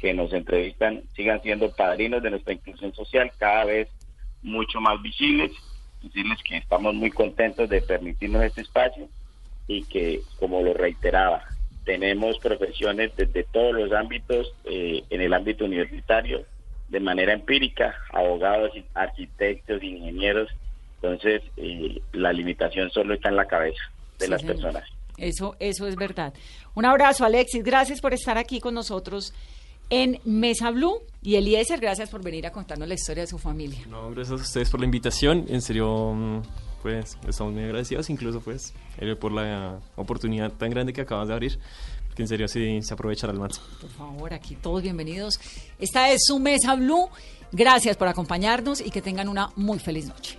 que nos entrevistan, sigan siendo padrinos de nuestra inclusión social cada vez mucho más visibles. Decirles que estamos muy contentos de permitirnos este espacio y que, como lo reiteraba, tenemos profesiones desde todos los ámbitos, eh, en el ámbito universitario, de manera empírica, abogados, arquitectos, ingenieros. Entonces, eh, la limitación solo está en la cabeza de Sí, las señor. personas. Eso, eso es verdad. Un abrazo, Alexis. Gracias por estar aquí con nosotros en Mesa Blue. Y Eliezer, gracias por venir a contarnos la historia de su familia. No, gracias a ustedes por la invitación. En serio, mm, pues estamos muy agradecidos, incluso pues eh, por la oportunidad tan grande que acabas de abrir. Que en serio sí se aprovechará al máximo. Por favor, aquí todos bienvenidos. Esta es su Mesa Blue. Gracias por acompañarnos y que tengan una muy feliz noche.